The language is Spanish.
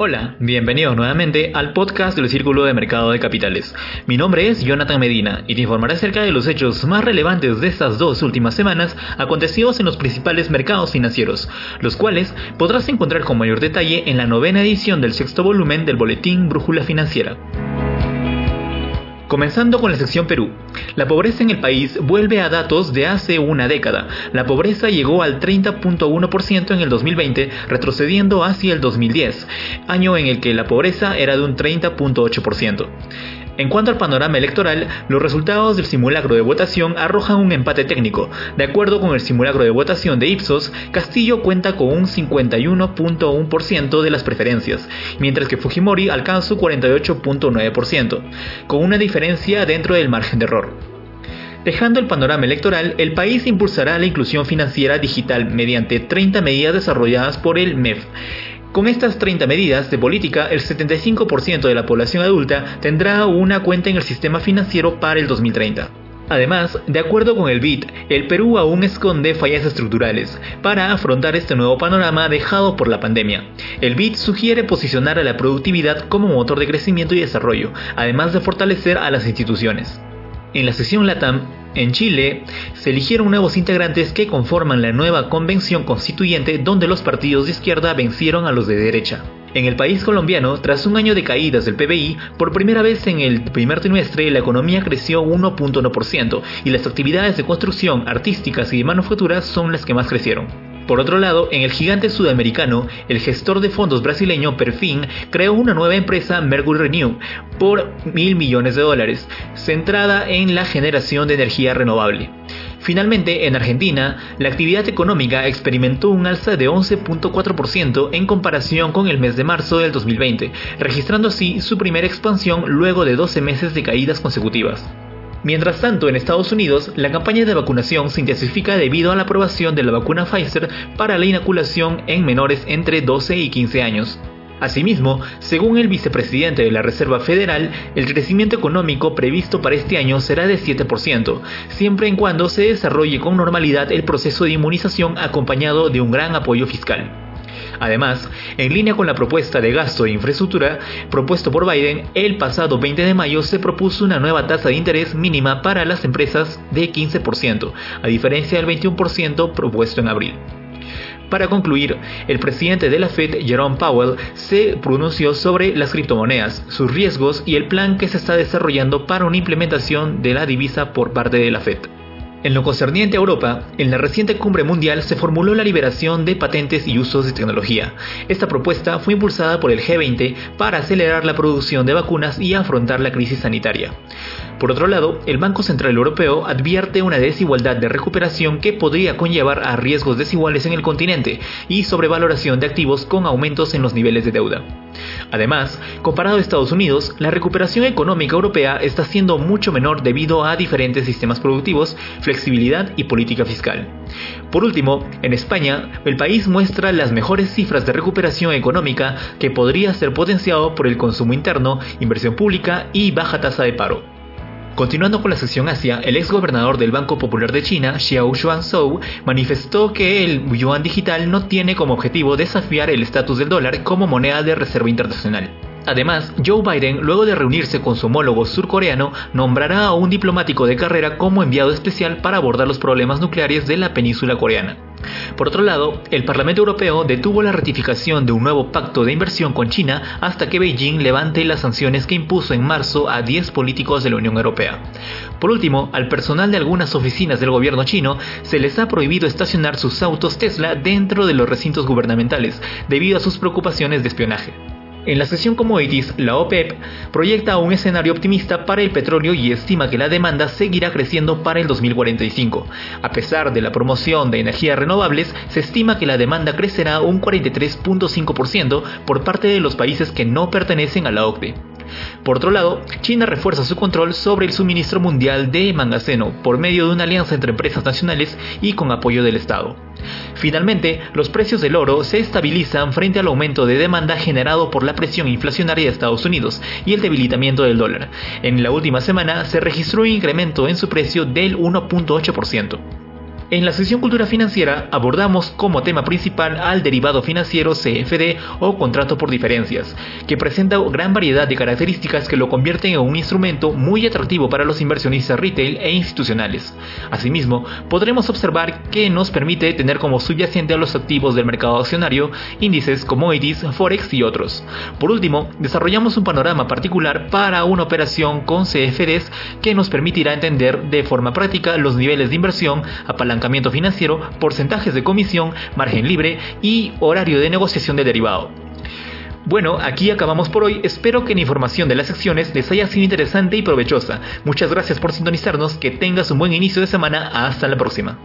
Hola, bienvenidos nuevamente al podcast del Círculo de Mercado de Capitales. Mi nombre es Jonathan Medina y te informaré acerca de los hechos más relevantes de estas dos últimas semanas acontecidos en los principales mercados financieros, los cuales podrás encontrar con mayor detalle en la novena edición del sexto volumen del Boletín Brújula Financiera. Comenzando con la sección Perú. La pobreza en el país vuelve a datos de hace una década. La pobreza llegó al 30.1% en el 2020, retrocediendo hacia el 2010, año en el que la pobreza era de un 30.8%. En cuanto al panorama electoral, los resultados del simulacro de votación arrojan un empate técnico. De acuerdo con el simulacro de votación de Ipsos, Castillo cuenta con un 51.1% de las preferencias, mientras que Fujimori alcanza un 48.9%, con una diferencia dentro del margen de error. Dejando el panorama electoral, el país impulsará la inclusión financiera digital mediante 30 medidas desarrolladas por el MEF con estas 30 medidas de política, el 75% de la población adulta tendrá una cuenta en el sistema financiero para el 2030. Además, de acuerdo con el BID, el Perú aún esconde fallas estructurales para afrontar este nuevo panorama dejado por la pandemia. El BID sugiere posicionar a la productividad como motor de crecimiento y desarrollo, además de fortalecer a las instituciones. En la sesión LATAM, en Chile, se eligieron nuevos integrantes que conforman la nueva convención constituyente donde los partidos de izquierda vencieron a los de derecha. En el país colombiano, tras un año de caídas del PBI, por primera vez en el primer trimestre la economía creció 1.1% y las actividades de construcción, artísticas y de manufactura son las que más crecieron. Por otro lado, en el gigante sudamericano, el gestor de fondos brasileño Perfin creó una nueva empresa Mercury Renew por mil millones de dólares, centrada en la generación de energía renovable. Finalmente, en Argentina, la actividad económica experimentó un alza de 11.4% en comparación con el mes de marzo del 2020, registrando así su primera expansión luego de 12 meses de caídas consecutivas. Mientras tanto, en Estados Unidos, la campaña de vacunación se intensifica debido a la aprobación de la vacuna Pfizer para la inoculación en menores entre 12 y 15 años. Asimismo, según el vicepresidente de la Reserva Federal, el crecimiento económico previsto para este año será de 7%, siempre en cuando se desarrolle con normalidad el proceso de inmunización acompañado de un gran apoyo fiscal. Además, en línea con la propuesta de gasto de infraestructura propuesto por Biden, el pasado 20 de mayo se propuso una nueva tasa de interés mínima para las empresas de 15%, a diferencia del 21% propuesto en abril. Para concluir, el presidente de la Fed, Jerome Powell, se pronunció sobre las criptomonedas, sus riesgos y el plan que se está desarrollando para una implementación de la divisa por parte de la Fed. En lo concerniente a Europa, en la reciente cumbre mundial se formuló la liberación de patentes y usos de tecnología. Esta propuesta fue impulsada por el G20 para acelerar la producción de vacunas y afrontar la crisis sanitaria. Por otro lado, el Banco Central Europeo advierte una desigualdad de recuperación que podría conllevar a riesgos desiguales en el continente y sobrevaloración de activos con aumentos en los niveles de deuda. Además, comparado a Estados Unidos, la recuperación económica europea está siendo mucho menor debido a diferentes sistemas productivos, flexibilidad y política fiscal. Por último, en España, el país muestra las mejores cifras de recuperación económica que podría ser potenciado por el consumo interno, inversión pública y baja tasa de paro. Continuando con la sección Asia, el ex gobernador del Banco Popular de China, Xiao Zhou, manifestó que el yuan digital no tiene como objetivo desafiar el estatus del dólar como moneda de reserva internacional. Además, Joe Biden, luego de reunirse con su homólogo surcoreano, nombrará a un diplomático de carrera como enviado especial para abordar los problemas nucleares de la península coreana. Por otro lado, el Parlamento Europeo detuvo la ratificación de un nuevo pacto de inversión con China hasta que Beijing levante las sanciones que impuso en marzo a 10 políticos de la Unión Europea. Por último, al personal de algunas oficinas del gobierno chino se les ha prohibido estacionar sus autos Tesla dentro de los recintos gubernamentales debido a sus preocupaciones de espionaje. En la sesión Commodities, la OPEP proyecta un escenario optimista para el petróleo y estima que la demanda seguirá creciendo para el 2045. A pesar de la promoción de energías renovables, se estima que la demanda crecerá un 43.5% por parte de los países que no pertenecen a la OCDE. Por otro lado, China refuerza su control sobre el suministro mundial de mangaceno por medio de una alianza entre empresas nacionales y con apoyo del Estado. Finalmente, los precios del oro se estabilizan frente al aumento de demanda generado por la presión inflacionaria de Estados Unidos y el debilitamiento del dólar. En la última semana se registró un incremento en su precio del 1.8%. En la sección Cultura Financiera abordamos como tema principal al derivado financiero CFD o contrato por diferencias, que presenta gran variedad de características que lo convierten en un instrumento muy atractivo para los inversionistas retail e institucionales. Asimismo, podremos observar que nos permite tener como subyacente a los activos del mercado accionario índices, commodities, forex y otros. Por último, desarrollamos un panorama particular para una operación con CFDs que nos permitirá entender de forma práctica los niveles de inversión, apalancamiento financiero, porcentajes de comisión, margen libre y horario de negociación de derivado. Bueno, aquí acabamos por hoy. Espero que la información de las secciones les haya sido interesante y provechosa. Muchas gracias por sintonizarnos. Que tengas un buen inicio de semana. Hasta la próxima.